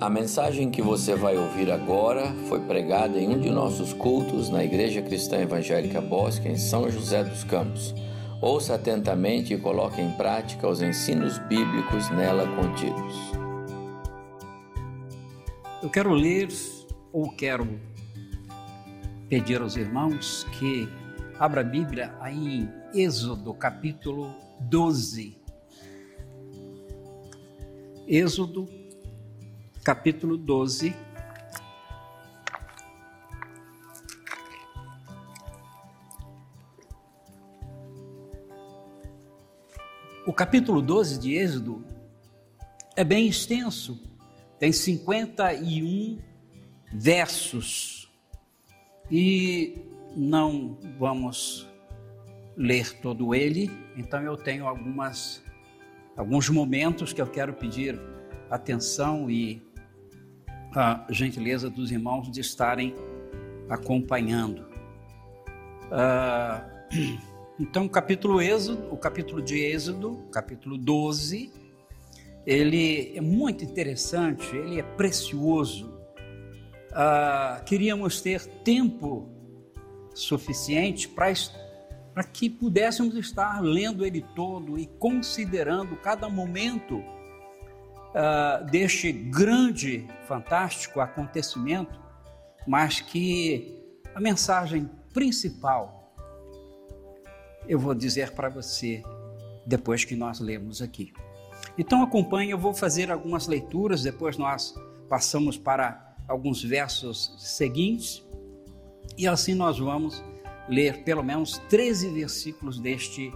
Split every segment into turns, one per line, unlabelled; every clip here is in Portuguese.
A mensagem que você vai ouvir agora foi pregada em um de nossos cultos na Igreja Cristã Evangélica Bosque, em São José dos Campos. Ouça atentamente e coloque em prática os ensinos bíblicos nela contidos.
Eu quero ler ou quero pedir aos irmãos que abra a Bíblia aí em Êxodo capítulo 12. Êxodo capítulo 12. O capítulo 12 de Êxodo é bem extenso, tem 51 versos e não vamos ler todo ele, então eu tenho algumas alguns momentos que eu quero pedir atenção e a gentileza dos irmãos de estarem acompanhando. Ah, então, o capítulo Êxodo, o capítulo de Êxodo, capítulo 12, ele é muito interessante, ele é precioso. Ah, queríamos ter tempo suficiente para que pudéssemos estar lendo ele todo e considerando cada momento uh, deste grande, fantástico acontecimento, mas que a mensagem principal eu vou dizer para você depois que nós lemos aqui. Então acompanhe, eu vou fazer algumas leituras, depois nós passamos para alguns versos seguintes e assim nós vamos ler pelo menos 13 versículos deste,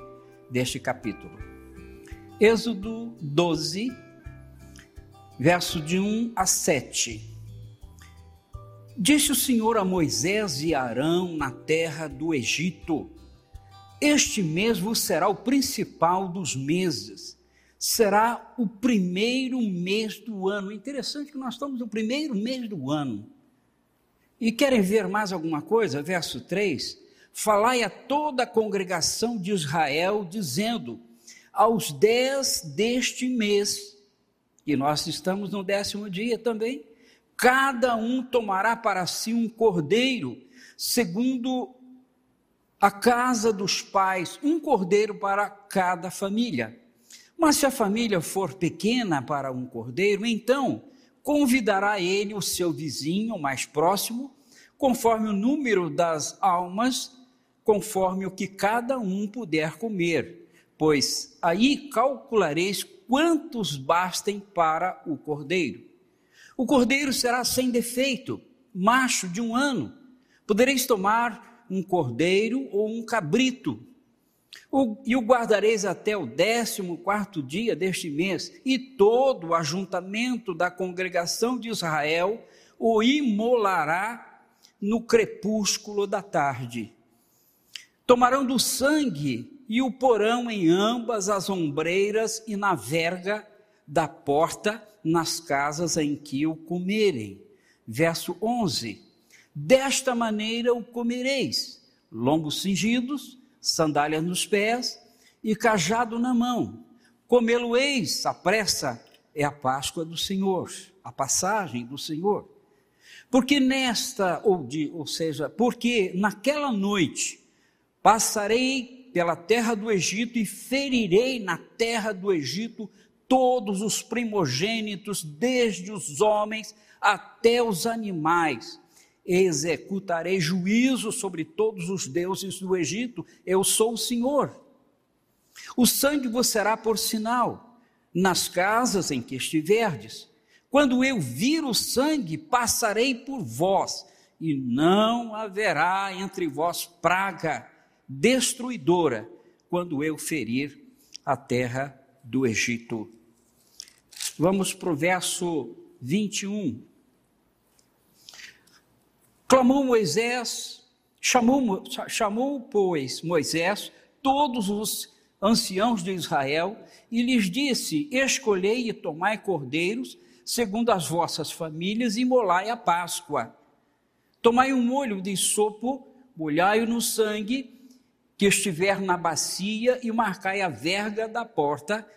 deste capítulo. Êxodo 12, verso de 1 a 7. Disse o Senhor a Moisés e Arão na terra do Egito: Este mês vos será o principal dos meses, será o primeiro mês do ano. Interessante que nós estamos no primeiro mês do ano. E querem ver mais alguma coisa? Verso 3: Falai a toda a congregação de Israel, dizendo: Aos dez deste mês, e nós estamos no décimo dia também. Cada um tomará para si um cordeiro, segundo a casa dos pais, um cordeiro para cada família. Mas se a família for pequena para um cordeiro, então convidará ele o seu vizinho mais próximo, conforme o número das almas, conforme o que cada um puder comer, pois aí calculareis quantos bastem para o cordeiro. O cordeiro será sem defeito, macho de um ano. Podereis tomar um cordeiro ou um cabrito, e o guardareis até o décimo quarto dia deste mês, e todo o ajuntamento da congregação de Israel o imolará no crepúsculo da tarde. Tomarão do sangue e o porão em ambas as ombreiras e na verga da porta nas casas em que o comerem. Verso 11: Desta maneira o comereis, lombos cingidos, sandálias nos pés e cajado na mão. Comê-lo-eis, a pressa é a Páscoa do Senhor, a passagem do Senhor. Porque nesta, ou, de, ou seja, porque naquela noite passarei pela terra do Egito e ferirei na terra do Egito todos os primogênitos, desde os homens até os animais. Executarei juízo sobre todos os deuses do Egito, eu sou o Senhor. O sangue vos será por sinal nas casas em que estiverdes. Quando eu vir o sangue, passarei por vós, e não haverá entre vós praga destruidora quando eu ferir a terra do Egito. Vamos para o verso 21. Clamou Moisés, chamou, chamou, pois, Moisés todos os anciãos de Israel e lhes disse: Escolhei e tomai cordeiros, segundo as vossas famílias, e molai a Páscoa. Tomai um molho de sopo, molhai-o no sangue, que estiver na bacia e marcai a verga da porta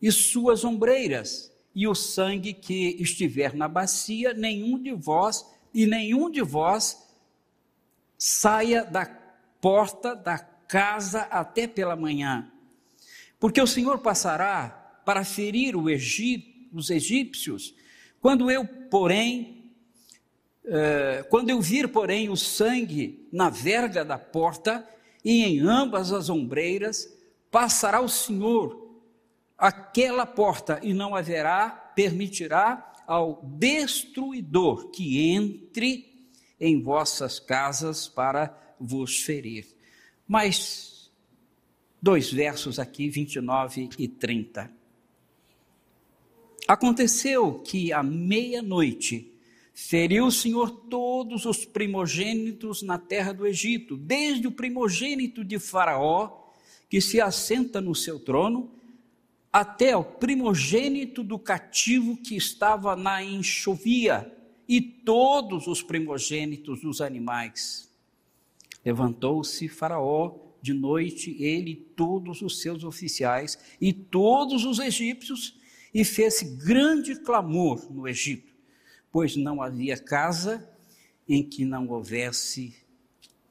e suas ombreiras, e o sangue que estiver na bacia, nenhum de vós e nenhum de vós saia da porta da casa até pela manhã. Porque o Senhor passará para ferir os egípcios. Quando eu, porém, eh, quando eu vir, porém, o sangue na verga da porta e em ambas as ombreiras, passará o Senhor aquela porta e não haverá, permitirá ao destruidor que entre em vossas casas para vos ferir. Mas, dois versos aqui, 29 e 30. Aconteceu que à meia-noite feriu o Senhor todos os primogênitos na terra do Egito, desde o primogênito de Faraó, que se assenta no seu trono, até o primogênito do cativo que estava na enxovia e todos os primogênitos dos animais. Levantou-se Faraó de noite, ele e todos os seus oficiais e todos os egípcios, e fez grande clamor no Egito, pois não havia casa em que não houvesse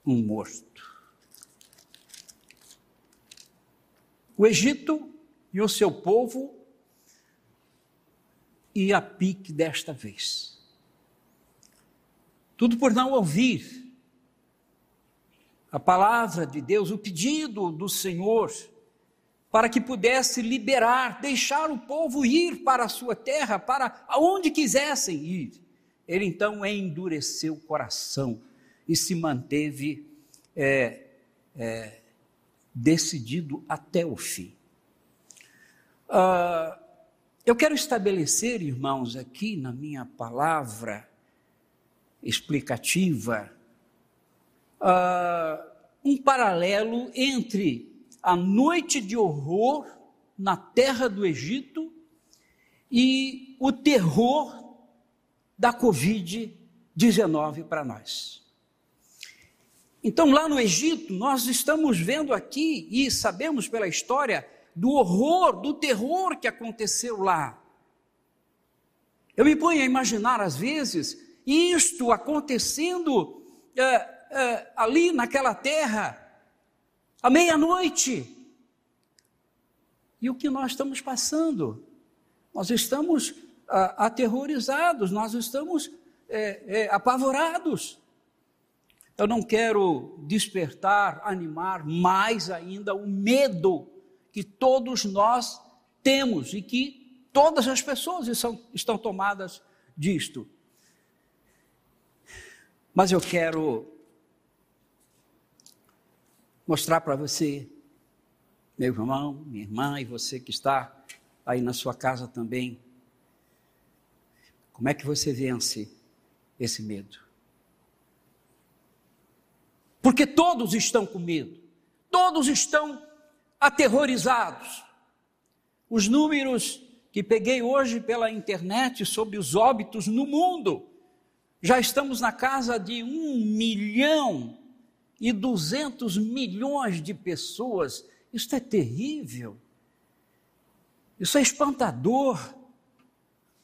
um morto. O Egito e o seu povo e a pique desta vez. Tudo por não ouvir a palavra de Deus, o pedido do Senhor, para que pudesse liberar, deixar o povo ir para a sua terra, para aonde quisessem ir. Ele então endureceu o coração e se manteve é, é, decidido até o fim. Uh, eu quero estabelecer, irmãos, aqui na minha palavra explicativa, uh, um paralelo entre a noite de horror na terra do Egito e o terror da Covid-19 para nós. Então, lá no Egito, nós estamos vendo aqui e sabemos pela história do horror, do terror que aconteceu lá. Eu me ponho a imaginar, às vezes, isto acontecendo é, é, ali naquela terra, à meia-noite. E o que nós estamos passando? Nós estamos ah, aterrorizados, nós estamos é, é, apavorados. Eu não quero despertar, animar mais ainda o medo que todos nós temos e que todas as pessoas estão, estão tomadas disto. Mas eu quero mostrar para você, meu irmão, minha irmã e você que está aí na sua casa também, como é que você vence esse medo? Porque todos estão com medo, todos estão aterrorizados. Os números que peguei hoje pela internet sobre os óbitos no mundo, já estamos na casa de um milhão e duzentos milhões de pessoas. Isso é terrível. Isso é espantador.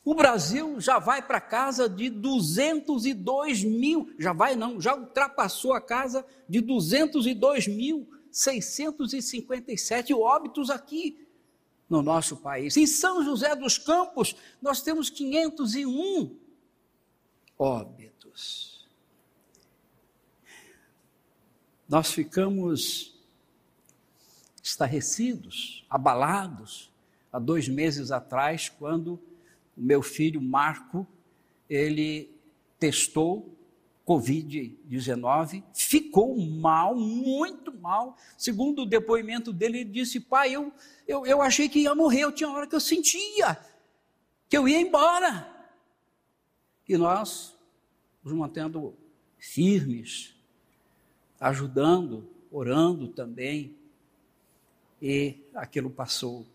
O Brasil já vai para casa de 202 mil, já vai não, já ultrapassou a casa de 202 mil 657 óbitos aqui no nosso país. Em São José dos Campos, nós temos 501 óbitos. Nós ficamos estarrecidos, abalados, há dois meses atrás, quando o meu filho Marco, ele testou Covid-19, ficou mal, muito mal. Segundo o depoimento dele, ele disse: Pai, eu, eu, eu achei que ia morrer, eu tinha hora que eu sentia que eu ia embora. E nós nos mantendo firmes, ajudando, orando também. E aquilo passou.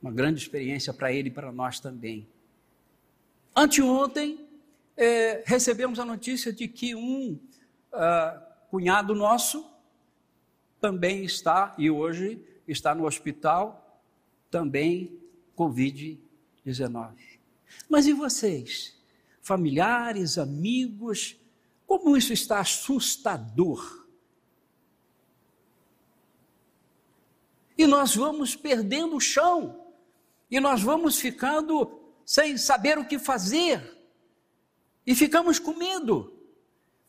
Uma grande experiência para ele e para nós também. Anteontem, é, recebemos a notícia de que um uh, cunhado nosso também está, e hoje está no hospital, também Covid-19. 19. Mas e vocês? Familiares, amigos, como isso está assustador? E nós vamos perdendo o chão, e nós vamos ficando sem saber o que fazer, e ficamos com medo.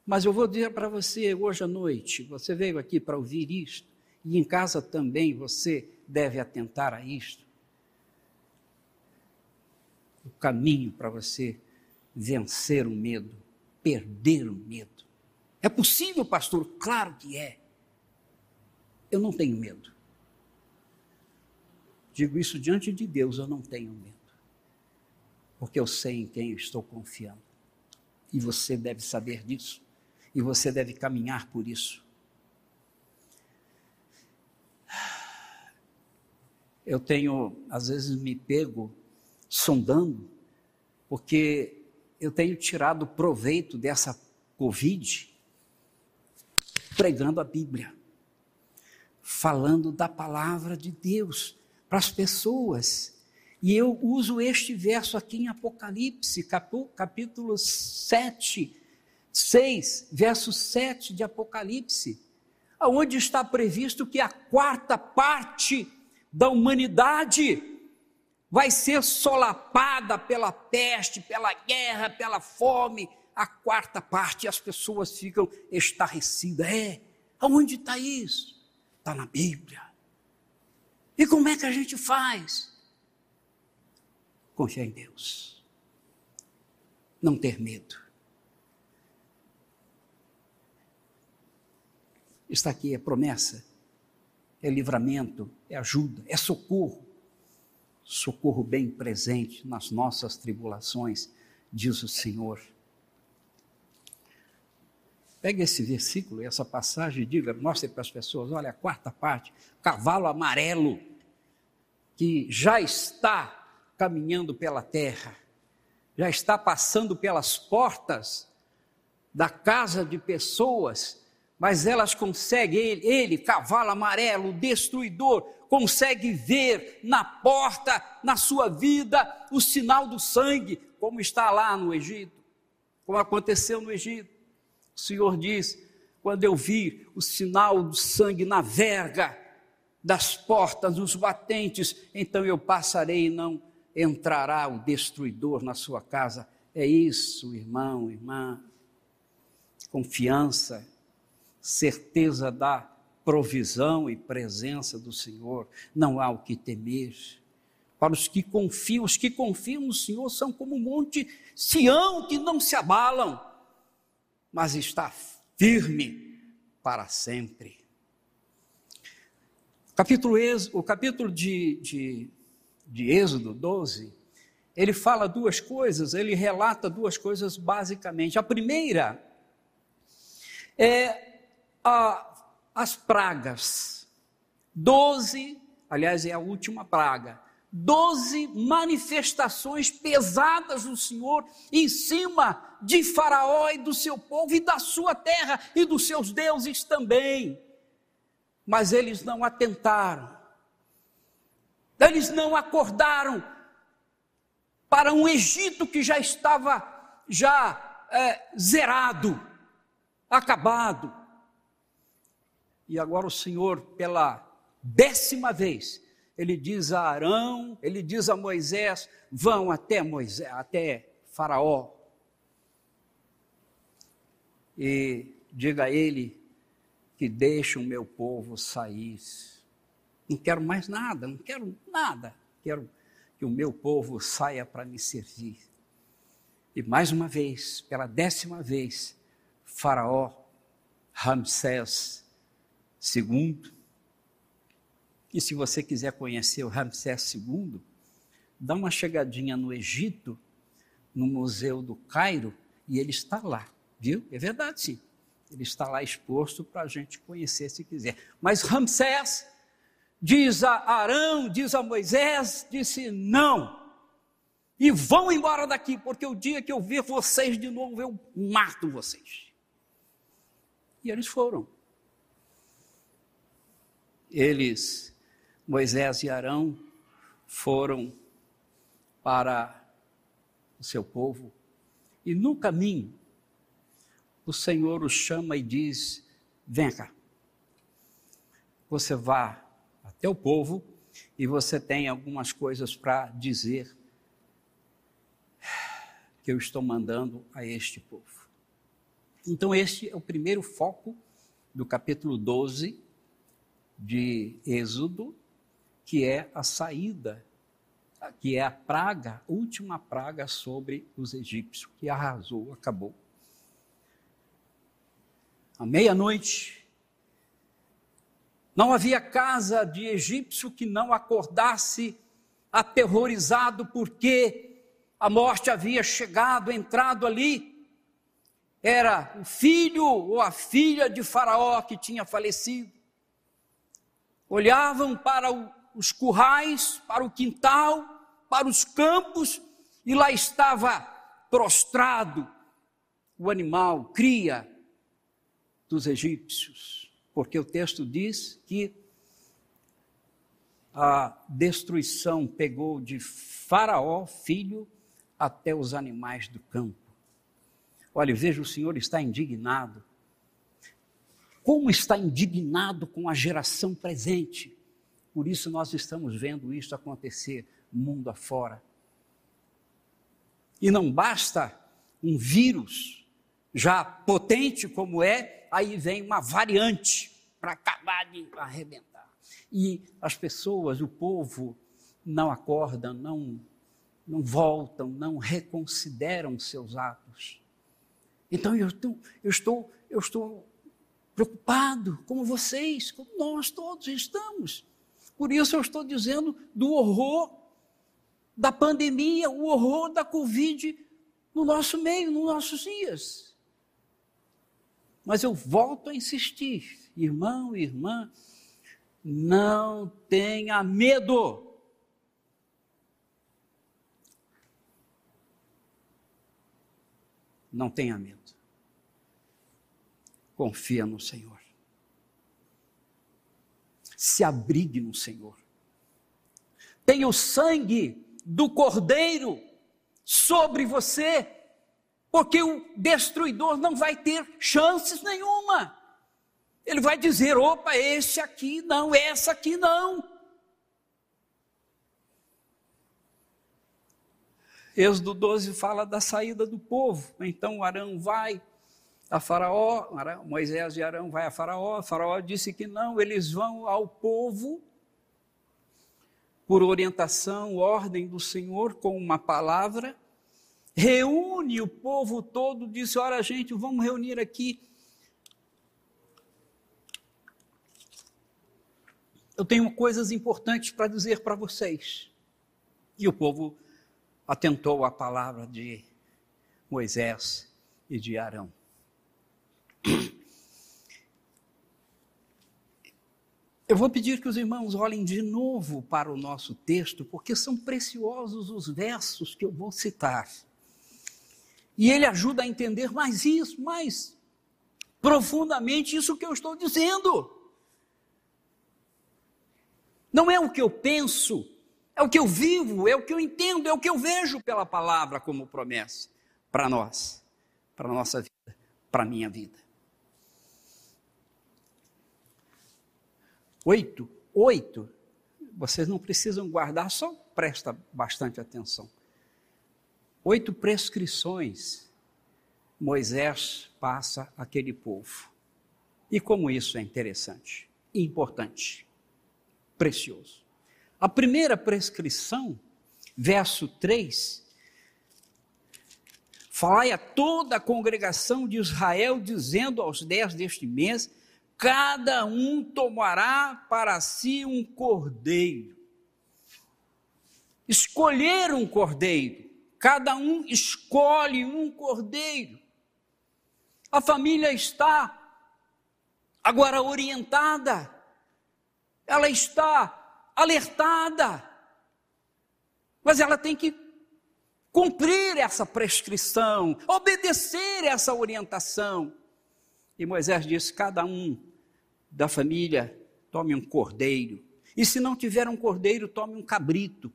Mas eu vou dizer para você hoje à noite: você veio aqui para ouvir isto, e em casa também você deve atentar a isto. O caminho para você vencer o medo, perder o medo. É possível, pastor? Claro que é. Eu não tenho medo. Digo isso diante de Deus, eu não tenho medo. Porque eu sei em quem eu estou confiando. E você deve saber disso. E você deve caminhar por isso. Eu tenho, às vezes, me pego sondando, porque eu tenho tirado proveito dessa Covid pregando a Bíblia, falando da palavra de Deus para as pessoas. E eu uso este verso aqui em Apocalipse, capítulo 7, 6, verso 7 de Apocalipse, onde está previsto que a quarta parte da humanidade vai ser solapada pela peste, pela guerra, pela fome. A quarta parte, as pessoas ficam estarrecidas. É, aonde está isso? Está na Bíblia. E como é que a gente faz? Confiar em Deus. Não ter medo. Está aqui, é promessa, é livramento, é ajuda, é socorro socorro bem presente nas nossas tribulações, diz o Senhor. Pegue esse versículo, essa passagem e diga, mostre para as pessoas, olha a quarta parte, cavalo amarelo, que já está caminhando pela terra, já está passando pelas portas da casa de pessoas, mas elas conseguem, ele, ele cavalo amarelo, destruidor, consegue ver na porta, na sua vida, o sinal do sangue, como está lá no Egito, como aconteceu no Egito. O Senhor diz: quando eu vi o sinal do sangue na verga das portas, nos batentes, então eu passarei e não entrará o destruidor na sua casa. É isso, irmão, irmã. Confiança, certeza da provisão e presença do Senhor, não há o que temer. Para os que confiam, os que confiam no Senhor são como um monte Sião que não se abalam, mas está firme para sempre. Capítulo, o capítulo de, de, de Êxodo 12, ele fala duas coisas, ele relata duas coisas basicamente. A primeira é a as pragas. Doze, aliás, é a última praga. Doze manifestações pesadas do Senhor em cima de Faraó e do seu povo e da sua terra e dos seus deuses também. Mas eles não atentaram, eles não acordaram para um Egito que já estava já é, zerado, acabado. E agora o Senhor, pela décima vez, ele diz a Arão, ele diz a Moisés: vão até Moisés, até Faraó. E diga a ele que deixe o meu povo sair. Não quero mais nada, não quero nada. Quero que o meu povo saia para me servir. E mais uma vez, pela décima vez, Faraó, Ramsés, II. E se você quiser conhecer o Ramsés II, dá uma chegadinha no Egito, no Museu do Cairo, e ele está lá, viu? É verdade, sim. Ele está lá exposto para a gente conhecer se quiser. Mas Ramsés diz a Arão, diz a Moisés, disse não. E vão embora daqui, porque o dia que eu ver vocês de novo, eu mato vocês. E eles foram eles, Moisés e Arão, foram para o seu povo. E no caminho, o Senhor os chama e diz: Vem cá. Você vá até o povo e você tem algumas coisas para dizer que eu estou mandando a este povo. Então, este é o primeiro foco do capítulo 12 de Êxodo, que é a saída, que é a praga, última praga sobre os egípcios, que arrasou, acabou. À meia-noite, não havia casa de egípcio que não acordasse aterrorizado, porque a morte havia chegado, entrado ali era o filho ou a filha de Faraó que tinha falecido. Olhavam para os currais, para o quintal, para os campos, e lá estava prostrado o animal, cria dos egípcios, porque o texto diz que a destruição pegou de Faraó, filho, até os animais do campo. Olha, veja, o Senhor está indignado. Como está indignado com a geração presente. Por isso nós estamos vendo isso acontecer mundo afora. E não basta um vírus já potente como é, aí vem uma variante para acabar de arrebentar. E as pessoas, o povo, não acordam, não, não voltam, não reconsideram seus atos. Então eu estou, eu estou, eu estou preocupado, como vocês, como nós todos estamos. Por isso eu estou dizendo do horror da pandemia, o horror da Covid no nosso meio, nos nossos dias. Mas eu volto a insistir, irmão e irmã, não tenha medo. Não tenha medo confia no Senhor. Se abrigue no Senhor. Tenha o sangue do Cordeiro sobre você, porque o destruidor não vai ter chances nenhuma. Ele vai dizer: opa, esse aqui não, essa aqui não. Êxodo 12 fala da saída do povo. Então Arão vai, a Faraó, Moisés e Arão vai a Faraó, Faraó disse que não, eles vão ao povo por orientação, ordem do Senhor com uma palavra, reúne o povo todo, disse: "Olha, gente, vamos reunir aqui eu tenho coisas importantes para dizer para vocês. E o povo atentou à palavra de Moisés e de Arão. Eu vou pedir que os irmãos olhem de novo para o nosso texto, porque são preciosos os versos que eu vou citar. E ele ajuda a entender mais isso, mais profundamente isso que eu estou dizendo. Não é o que eu penso, é o que eu vivo, é o que eu entendo, é o que eu vejo pela palavra como promessa para nós, para a nossa vida, para a minha vida. Oito, oito, vocês não precisam guardar, só presta bastante atenção. Oito prescrições Moisés passa àquele povo. E como isso é interessante, importante, precioso. A primeira prescrição, verso 3, falai a toda a congregação de Israel, dizendo aos dez deste mês, cada um tomará para si um cordeiro. Escolher um cordeiro, cada um escolhe um cordeiro. A família está agora orientada, ela está alertada, mas ela tem que cumprir essa prescrição, obedecer essa orientação. E Moisés disse: cada um da família tome um cordeiro. E se não tiver um cordeiro, tome um cabrito.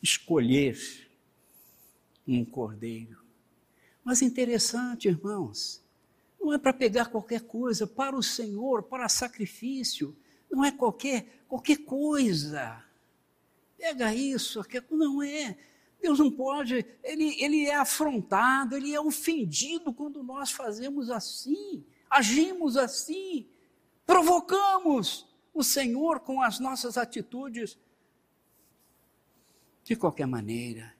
Escolher um cordeiro. Mas interessante, irmãos, não é para pegar qualquer coisa, para o Senhor, para sacrifício, não é qualquer, qualquer coisa. Pega isso, não é. Deus não pode, ele, ele é afrontado, ele é ofendido quando nós fazemos assim, agimos assim, provocamos o Senhor com as nossas atitudes. De qualquer maneira,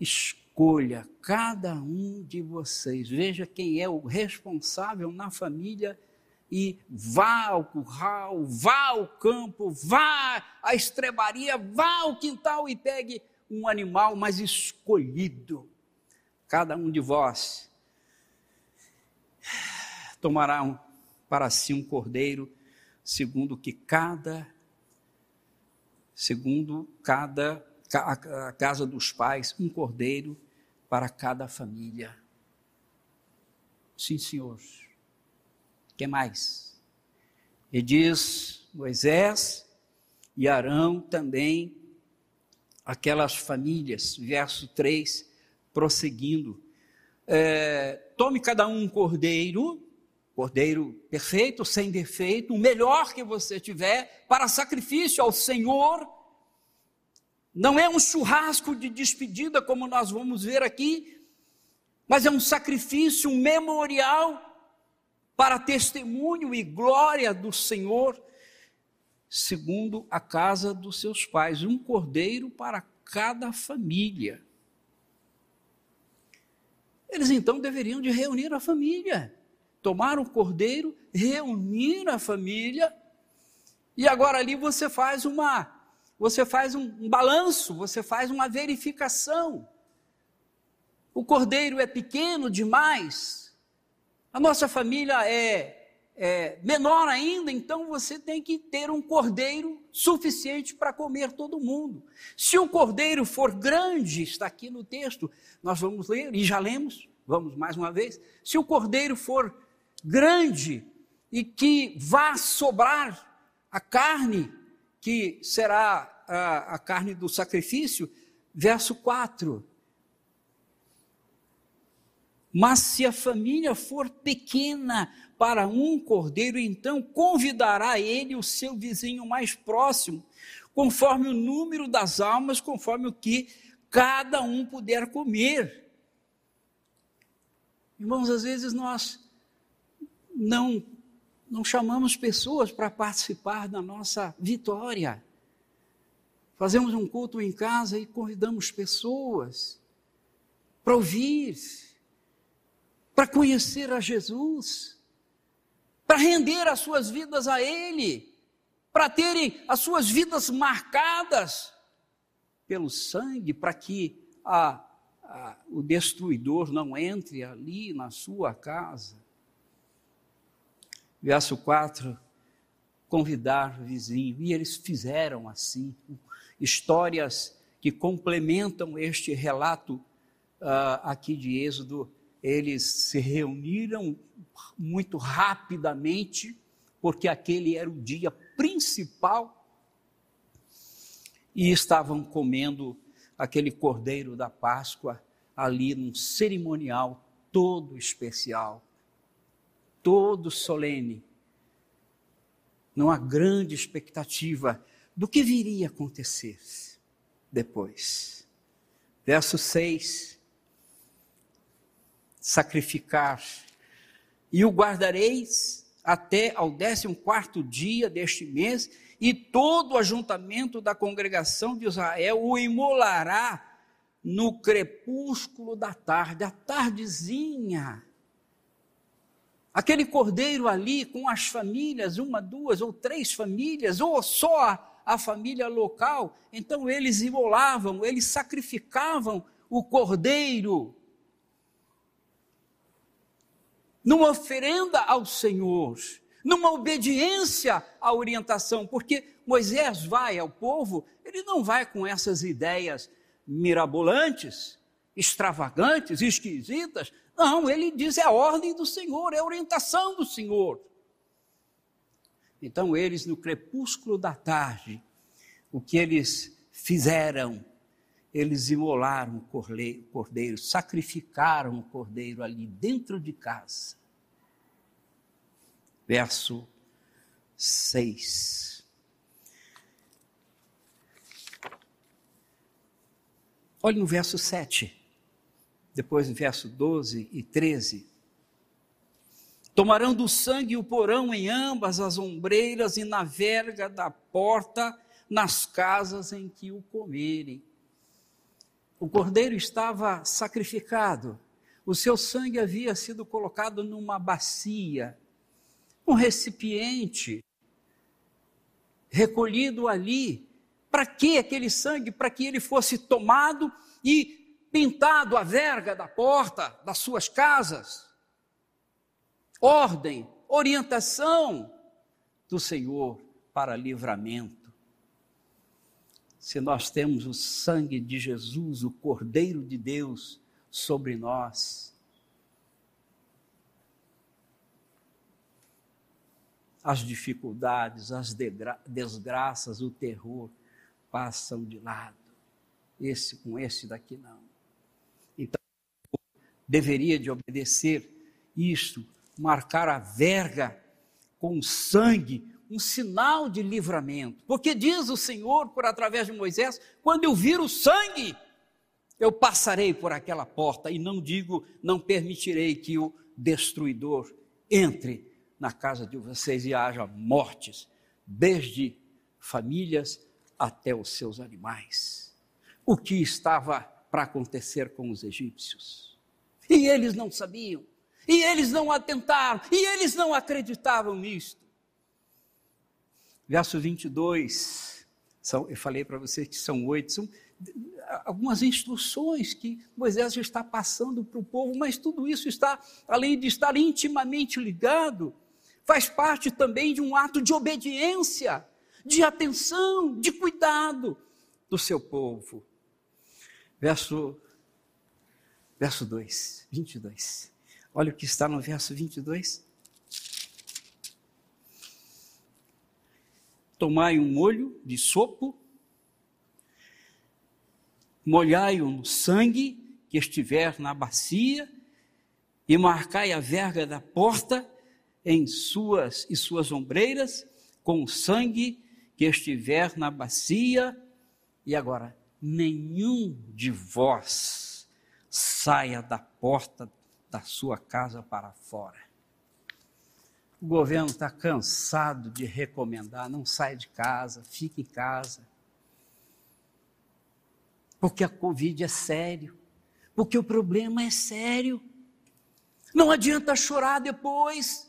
escolha cada um de vocês, veja quem é o responsável na família e vá ao curral, vá ao campo, vá à estrebaria, vá ao quintal e pegue um animal mais escolhido. Cada um de vós tomará um, para si um cordeiro, segundo que cada segundo cada a casa dos pais, um cordeiro para cada família. Sim, Senhor. que mais? E diz Moisés e Arão também aquelas famílias, verso 3, prosseguindo. É, tome cada um um cordeiro, cordeiro perfeito, sem defeito, o melhor que você tiver, para sacrifício ao Senhor. Não é um churrasco de despedida, como nós vamos ver aqui, mas é um sacrifício, um memorial para testemunho e glória do Senhor segundo a casa dos seus pais, um cordeiro para cada família. Eles então deveriam de reunir a família, tomar um cordeiro, reunir a família, e agora ali você faz uma, você faz um, um balanço, você faz uma verificação. O cordeiro é pequeno demais, a nossa família é é, menor ainda, então você tem que ter um cordeiro suficiente para comer todo mundo. Se o cordeiro for grande, está aqui no texto, nós vamos ler, e já lemos, vamos mais uma vez. Se o cordeiro for grande e que vá sobrar a carne, que será a, a carne do sacrifício, verso 4. Mas se a família for pequena, para um cordeiro, então convidará ele o seu vizinho mais próximo, conforme o número das almas, conforme o que cada um puder comer. Irmãos, às vezes nós não não chamamos pessoas para participar da nossa vitória. Fazemos um culto em casa e convidamos pessoas para ouvir, para conhecer a Jesus para render as suas vidas a Ele, para terem as suas vidas marcadas pelo sangue, para que a, a, o destruidor não entre ali na sua casa. Verso 4: convidar o vizinho, e eles fizeram assim. Histórias que complementam este relato uh, aqui de Êxodo eles se reuniram muito rapidamente, porque aquele era o dia principal, e estavam comendo aquele cordeiro da Páscoa ali num cerimonial todo especial, todo solene, numa grande expectativa do que viria a acontecer depois. Verso 6 sacrificar. E o guardareis até ao décimo quarto dia deste mês, e todo o ajuntamento da congregação de Israel o imolará no crepúsculo da tarde, a tardezinha. Aquele cordeiro ali com as famílias, uma, duas ou três famílias, ou só a família local, então eles imolavam, eles sacrificavam o cordeiro numa oferenda ao Senhor, numa obediência à orientação, porque Moisés vai ao povo, ele não vai com essas ideias mirabolantes, extravagantes, esquisitas. Não, ele diz é a ordem do Senhor, é a orientação do Senhor. Então eles, no crepúsculo da tarde, o que eles fizeram? Eles imolaram o cordeiro, sacrificaram o cordeiro ali dentro de casa. Verso 6. Olhe no verso 7, depois no verso 12 e 13. Tomarão do sangue o porão em ambas as ombreiras e na verga da porta nas casas em que o comerem. O cordeiro estava sacrificado, o seu sangue havia sido colocado numa bacia, um recipiente, recolhido ali. Para que aquele sangue? Para que ele fosse tomado e pintado a verga da porta das suas casas. Ordem, orientação do Senhor para livramento se nós temos o sangue de Jesus, o Cordeiro de Deus, sobre nós. As dificuldades, as desgraças, o terror passam de lado. Esse com esse daqui não. Então, deveria de obedecer isto, marcar a verga com sangue um sinal de livramento. Porque diz o Senhor, por através de Moisés: quando eu vir o sangue, eu passarei por aquela porta, e não digo, não permitirei que o destruidor entre na casa de vocês e haja mortes, desde famílias até os seus animais. O que estava para acontecer com os egípcios? E eles não sabiam, e eles não atentaram, e eles não acreditavam nisto. Verso 22, são, eu falei para vocês que são oito, são algumas instruções que Moisés já está passando para o povo, mas tudo isso está, além de estar intimamente ligado, faz parte também de um ato de obediência, de atenção, de cuidado do seu povo. Verso, verso 2, 22. Olha o que está no verso 22. Tomai um molho de sopo, molhai-o no sangue que estiver na bacia, e marcai a verga da porta em suas e suas ombreiras, com o sangue que estiver na bacia, e agora, nenhum de vós saia da porta da sua casa para fora. O governo está cansado de recomendar: não sai de casa, fique em casa. Porque a Covid é sério. Porque o problema é sério. Não adianta chorar depois.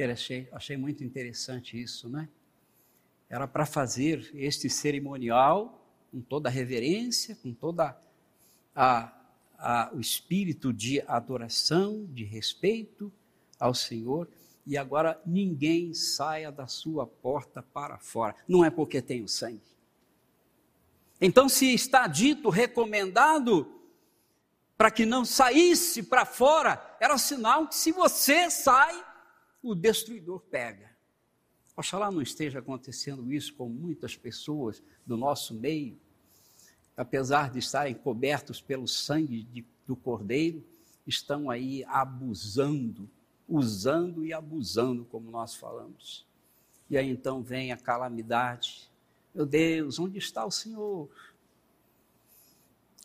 Achei, achei muito interessante isso, né? Era para fazer este cerimonial com toda a reverência, com toda a, a, o espírito de adoração, de respeito ao Senhor, e agora ninguém saia da sua porta para fora. Não é porque tem o sangue. Então, se está dito, recomendado, para que não saísse para fora, era sinal que se você sai, o destruidor pega. Oxalá não esteja acontecendo isso com muitas pessoas do nosso meio apesar de estarem cobertos pelo sangue de, do Cordeiro, estão aí abusando, usando e abusando, como nós falamos. E aí então vem a calamidade. Meu Deus, onde está o Senhor?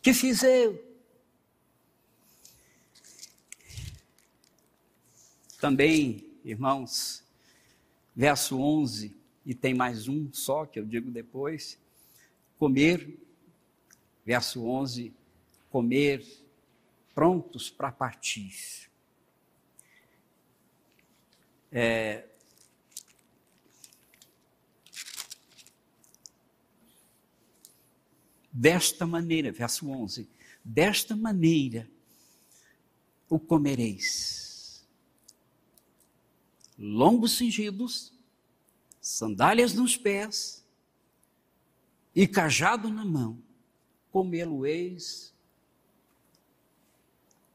Que fiz eu? Também, irmãos, verso 11, e tem mais um só que eu digo depois: comer verso 11, comer prontos para partir. É, desta maneira, verso 11, desta maneira o comereis. Lombos cingidos, sandálias nos pés e cajado na mão comê-lo-eis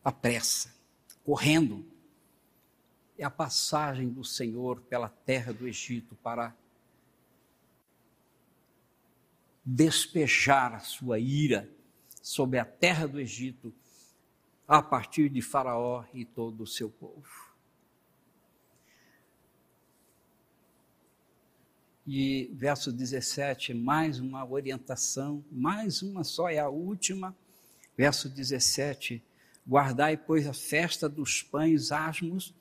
à pressa, correndo. é a passagem do Senhor pela terra do Egito para despejar a sua ira sobre a terra do Egito a partir de Faraó e todo o seu povo. E verso 17, mais uma orientação, mais uma só, é a última. Verso 17: Guardai, pois, a festa dos pães asmos,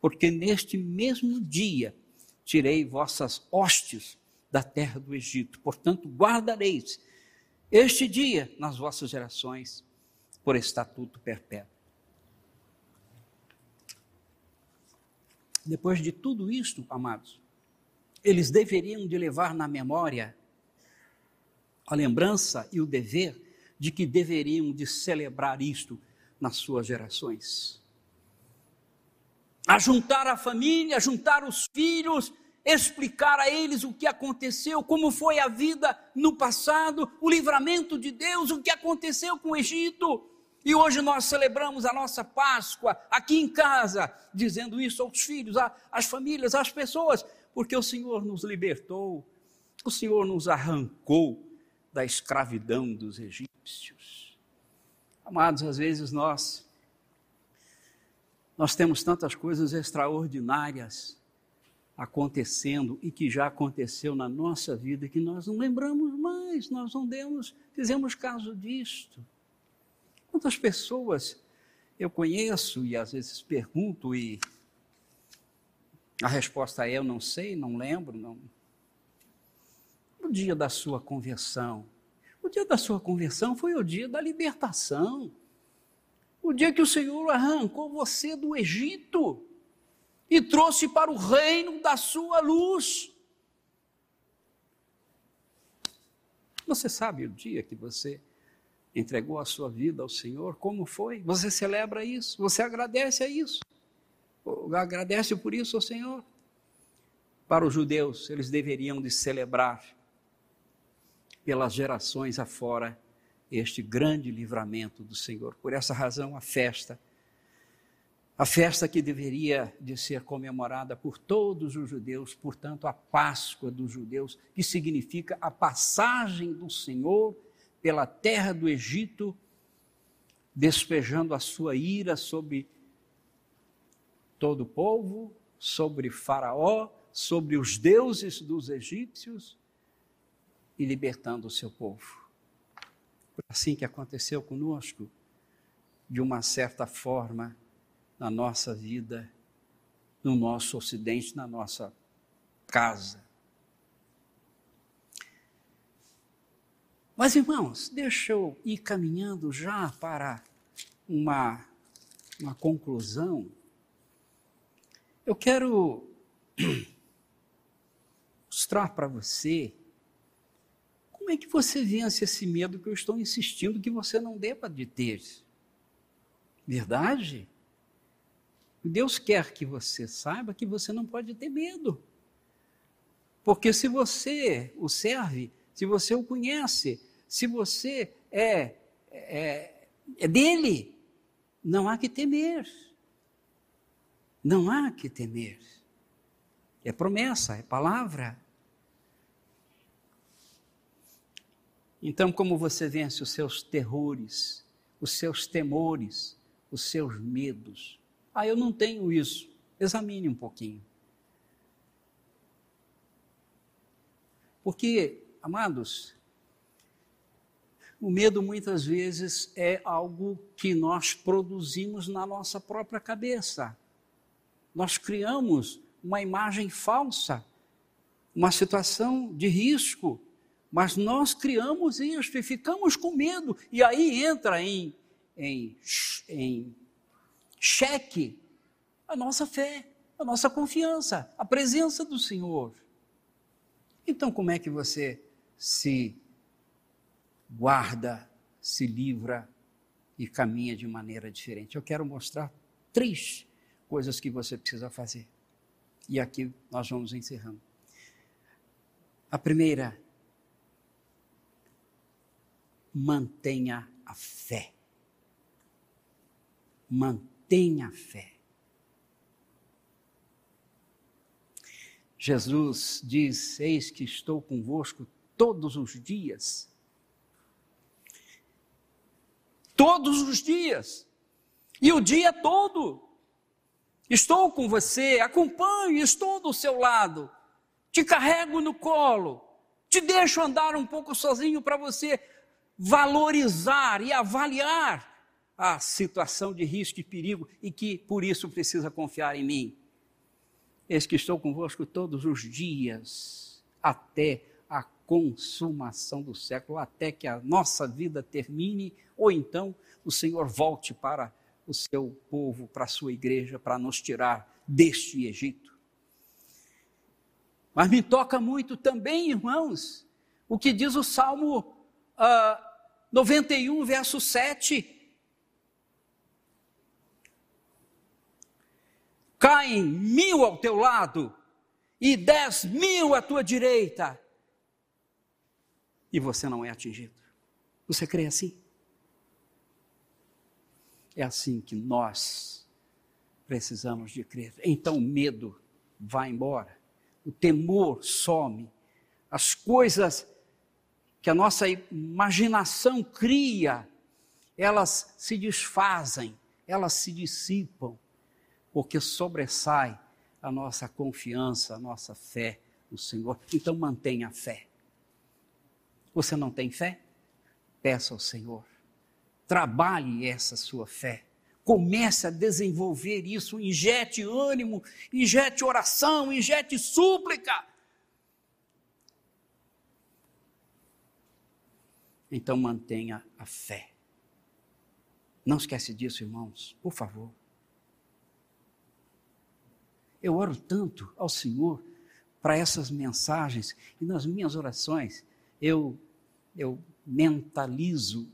porque neste mesmo dia tirei vossas hostes da terra do Egito. Portanto, guardareis este dia nas vossas gerações por estatuto perpétuo. Depois de tudo isto, amados, eles deveriam de levar na memória a lembrança e o dever de que deveriam de celebrar isto nas suas gerações. A juntar a família, juntar os filhos, explicar a eles o que aconteceu, como foi a vida no passado, o livramento de Deus, o que aconteceu com o Egito. E hoje nós celebramos a nossa Páscoa aqui em casa, dizendo isso aos filhos, às famílias, às pessoas, porque o Senhor nos libertou, o Senhor nos arrancou da escravidão dos egípcios. Amados, às vezes nós nós temos tantas coisas extraordinárias acontecendo e que já aconteceu na nossa vida que nós não lembramos mais, nós não demos, fizemos caso disto. Quantas pessoas eu conheço e às vezes pergunto e a resposta é: eu não sei, não lembro. Não. O dia da sua conversão. O dia da sua conversão foi o dia da libertação. O dia que o Senhor arrancou você do Egito e trouxe para o reino da sua luz. Você sabe o dia que você entregou a sua vida ao Senhor? Como foi? Você celebra isso? Você agradece a isso? Agradece por isso ao Senhor. Para os judeus, eles deveriam de celebrar pelas gerações afora este grande livramento do Senhor. Por essa razão, a festa, a festa que deveria de ser comemorada por todos os judeus, portanto, a Páscoa dos judeus, que significa a passagem do Senhor pela terra do Egito, despejando a sua ira sobre todo o povo, sobre Faraó, sobre os deuses dos egípcios e libertando o seu povo. Assim que aconteceu conosco, de uma certa forma, na nossa vida, no nosso ocidente, na nossa casa. Mas, irmãos, deixa eu ir caminhando já para uma, uma conclusão eu quero mostrar para você como é que você vence esse medo que eu estou insistindo que você não deva de ter. Verdade? Deus quer que você saiba que você não pode ter medo. Porque se você o serve, se você o conhece, se você é, é, é dele, não há que temer. Não há que temer. É promessa, é palavra. Então, como você vence os seus terrores, os seus temores, os seus medos? Ah, eu não tenho isso. Examine um pouquinho. Porque, amados, o medo muitas vezes é algo que nós produzimos na nossa própria cabeça nós criamos uma imagem falsa, uma situação de risco, mas nós criamos isso e ficamos com medo, e aí entra em, em, em cheque a nossa fé, a nossa confiança, a presença do Senhor. Então, como é que você se guarda, se livra e caminha de maneira diferente? Eu quero mostrar três coisas que você precisa fazer. E aqui nós vamos encerrando. A primeira, mantenha a fé. Mantenha a fé. Jesus diz: Eis que estou convosco todos os dias. Todos os dias. E o dia todo. Estou com você, acompanho, estou do seu lado. Te carrego no colo. Te deixo andar um pouco sozinho para você valorizar e avaliar a situação de risco e perigo e que por isso precisa confiar em mim. Eis que estou convosco todos os dias, até a consumação do século, até que a nossa vida termine, ou então o Senhor volte para o seu povo, para a sua igreja, para nos tirar deste Egito. Mas me toca muito também, irmãos, o que diz o Salmo uh, ah, 91, verso 7. caem mil ao teu lado e dez mil à tua direita, e você não é atingido. Você crê assim? É assim que nós precisamos de crer. Então o medo vai embora, o temor some, as coisas que a nossa imaginação cria, elas se desfazem, elas se dissipam porque sobressai a nossa confiança, a nossa fé no Senhor. Então mantenha a fé. Você não tem fé? Peça ao Senhor. Trabalhe essa sua fé. Comece a desenvolver isso, injete ânimo, injete oração, injete súplica. Então mantenha a fé. Não esquece disso, irmãos, por favor. Eu oro tanto ao Senhor para essas mensagens e nas minhas orações eu, eu mentalizo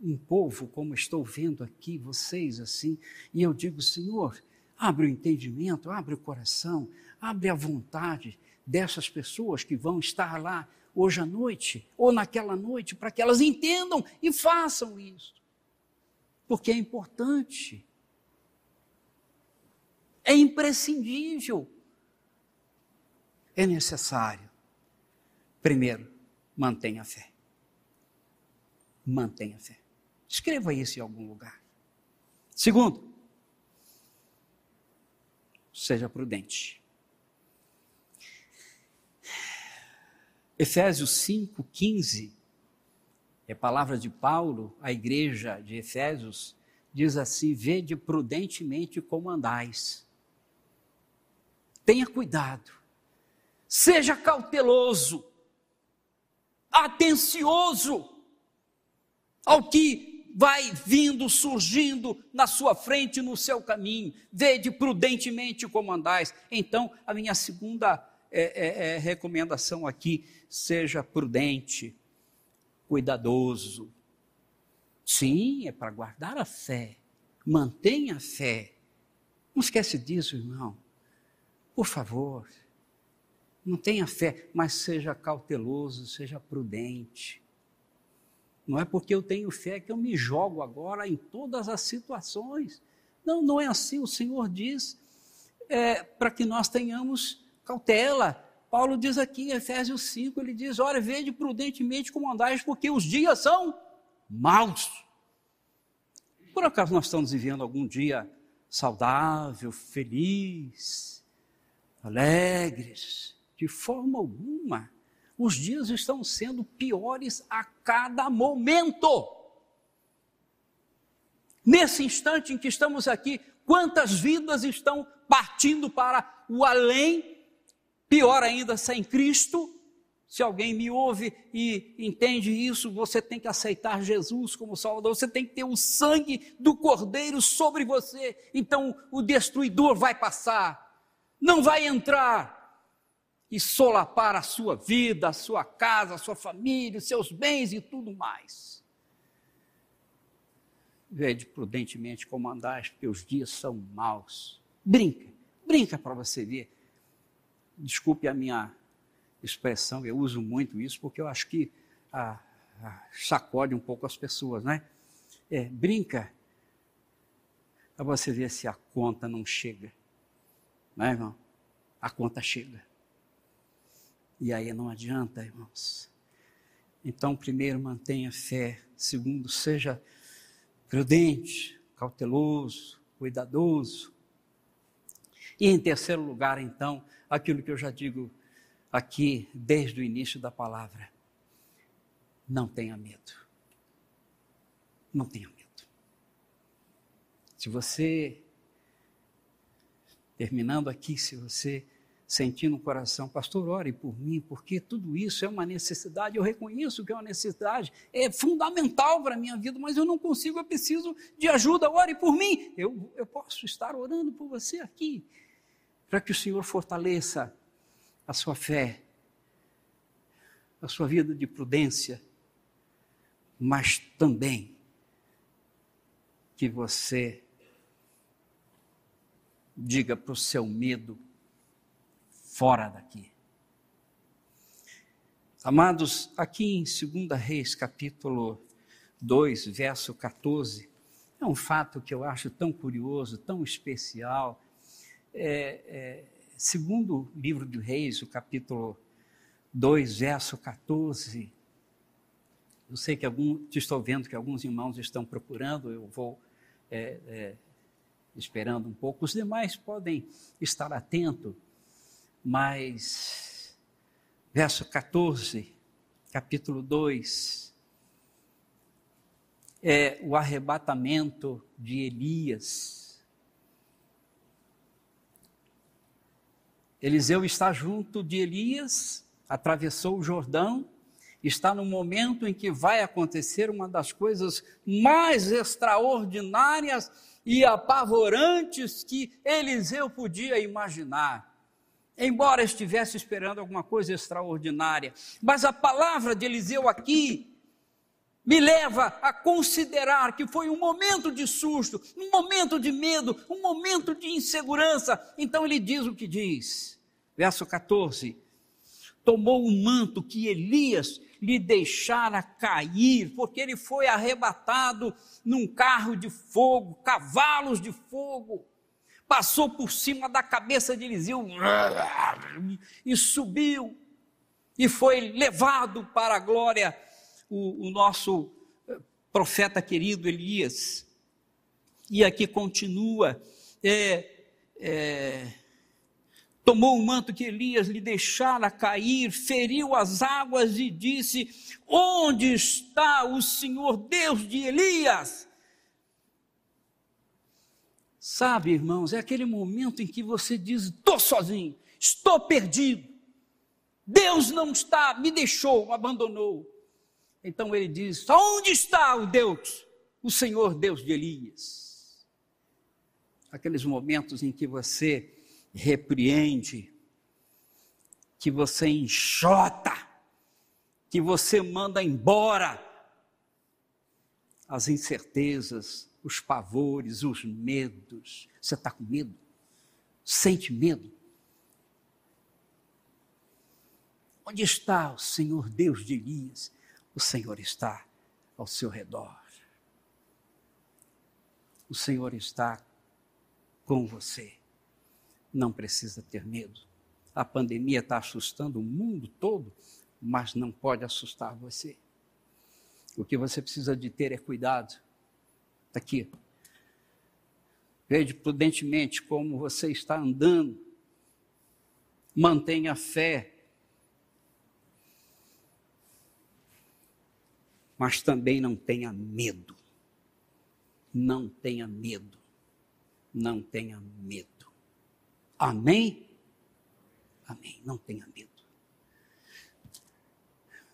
um povo como estou vendo aqui, vocês assim, e eu digo, Senhor, abre o entendimento, abre o coração, abre a vontade dessas pessoas que vão estar lá hoje à noite ou naquela noite, para que elas entendam e façam isso. Porque é importante é imprescindível. É necessário. Primeiro, mantenha a fé. Mantenha a fé. Escreva isso em algum lugar. Segundo, seja prudente. Efésios 5, 15, é palavra de Paulo à igreja de Efésios, diz assim: Vede prudentemente como andais Tenha cuidado. Seja cauteloso, atencioso ao que vai vindo, surgindo na sua frente, no seu caminho. Vede prudentemente como andais. Então, a minha segunda é, é, é, recomendação aqui: seja prudente, cuidadoso. Sim, é para guardar a fé. Mantenha a fé. Não esquece disso, irmão. Por favor, não tenha fé, mas seja cauteloso, seja prudente. Não é porque eu tenho fé que eu me jogo agora em todas as situações. Não, não é assim. O Senhor diz é, para que nós tenhamos cautela. Paulo diz aqui em Efésios 5, ele diz: Olha, vede prudentemente como andais, porque os dias são maus. Por acaso nós estamos vivendo algum dia saudável, feliz? alegres, de forma alguma. Os dias estão sendo piores a cada momento. Nesse instante em que estamos aqui, quantas vidas estão partindo para o além, pior ainda sem Cristo? Se alguém me ouve e entende isso, você tem que aceitar Jesus como Salvador, você tem que ter o sangue do Cordeiro sobre você. Então o destruidor vai passar, não vai entrar e solapar a sua vida, a sua casa, a sua família, os seus bens e tudo mais. Vede prudentemente como andais, porque os dias são maus. Brinca, brinca para você ver. Desculpe a minha expressão, eu uso muito isso porque eu acho que ah, ah, sacode um pouco as pessoas, né? É, brinca para você ver se a conta não chega. Não é, irmão? A conta chega. E aí não adianta, irmãos. Então, primeiro, mantenha fé. Segundo, seja prudente, cauteloso, cuidadoso. E em terceiro lugar, então, aquilo que eu já digo aqui desde o início da palavra: não tenha medo. Não tenha medo. Se você, terminando aqui, se você sentir no coração, pastor, ore por mim, porque tudo isso é uma necessidade, eu reconheço que é uma necessidade, é fundamental para a minha vida, mas eu não consigo, eu preciso de ajuda, ore por mim. Eu, eu posso estar orando por você aqui, para que o Senhor fortaleça a sua fé, a sua vida de prudência, mas também que você diga para o seu medo, fora daqui. Amados, aqui em 2 Reis, capítulo 2, verso 14, é um fato que eu acho tão curioso, tão especial. É, é, segundo o livro de Reis, o capítulo 2, verso 14, eu sei que algum, estou vendo que alguns irmãos estão procurando, eu vou é, é esperando um pouco. Os demais podem estar atentos mas, verso 14, capítulo 2, é o arrebatamento de Elias. Eliseu está junto de Elias, atravessou o Jordão, está no momento em que vai acontecer uma das coisas mais extraordinárias e apavorantes que Eliseu podia imaginar embora estivesse esperando alguma coisa extraordinária. Mas a palavra de Eliseu aqui me leva a considerar que foi um momento de susto, um momento de medo, um momento de insegurança. Então ele diz o que diz, verso 14: Tomou o manto que Elias lhe deixara cair, porque ele foi arrebatado num carro de fogo, cavalos de fogo passou por cima da cabeça de Eliseu e subiu e foi levado para a glória o, o nosso eh, profeta querido Elias. E aqui continua, é, é, tomou o manto que Elias lhe deixara cair, feriu as águas e disse: Onde está o Senhor Deus de Elias? Sabe, irmãos, é aquele momento em que você diz: estou sozinho, estou perdido. Deus não está, me deixou, abandonou. Então ele diz: onde está o Deus, o Senhor Deus de Elias? Aqueles momentos em que você repreende, que você enxota, que você manda embora as incertezas, os pavores, os medos. Você está com medo? Sente medo? Onde está o Senhor Deus de Elias? O Senhor está ao seu redor. O Senhor está com você. Não precisa ter medo. A pandemia está assustando o mundo todo, mas não pode assustar você. O que você precisa de ter é cuidado aqui. Veja prudentemente como você está andando. Mantenha a fé. Mas também não tenha medo. Não tenha medo. Não tenha medo. Amém? Amém. Não tenha medo.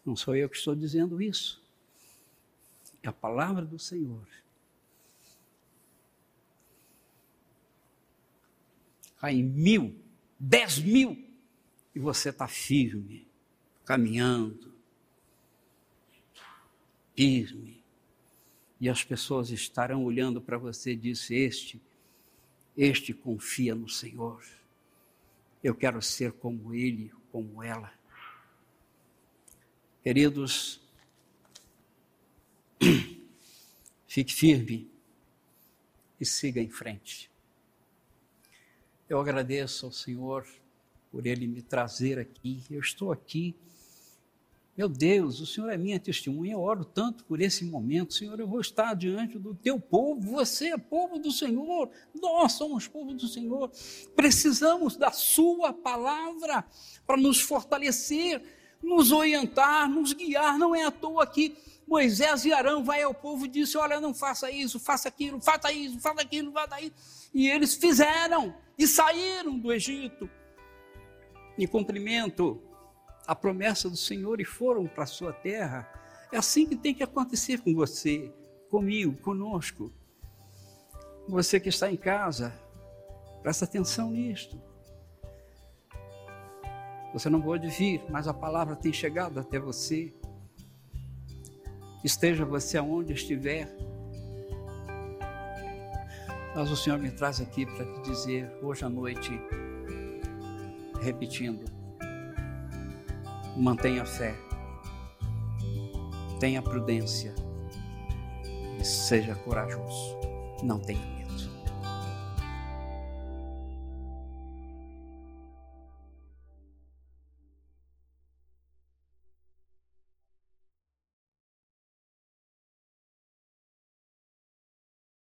Não sou eu que estou dizendo isso. É a palavra do Senhor. Em mil, dez mil, e você está firme, caminhando, firme. E as pessoas estarão olhando para você e disse: Este, este confia no Senhor. Eu quero ser como ele, como ela. Queridos, fique firme e siga em frente. Eu agradeço ao Senhor por Ele me trazer aqui. Eu estou aqui. Meu Deus, o Senhor é minha testemunha. Eu oro tanto por esse momento. Senhor, eu vou estar diante do teu povo. Você é povo do Senhor. Nós somos povo do Senhor. Precisamos da Sua palavra para nos fortalecer, nos orientar, nos guiar. Não é à toa que Moisés e Arão vai ao povo e disse: Olha, não faça isso, faça aquilo, faça isso, faça aquilo, faça isso. E eles fizeram e saíram do Egito em cumprimento à promessa do Senhor e foram para a sua terra. É assim que tem que acontecer com você, comigo, conosco. Você que está em casa, presta atenção nisto. Você não pode vir, mas a palavra tem chegado até você. Esteja você aonde estiver. Mas o Senhor me traz aqui para te dizer hoje à noite, repetindo: mantenha fé, tenha prudência e seja corajoso. Não tenha